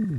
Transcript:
음.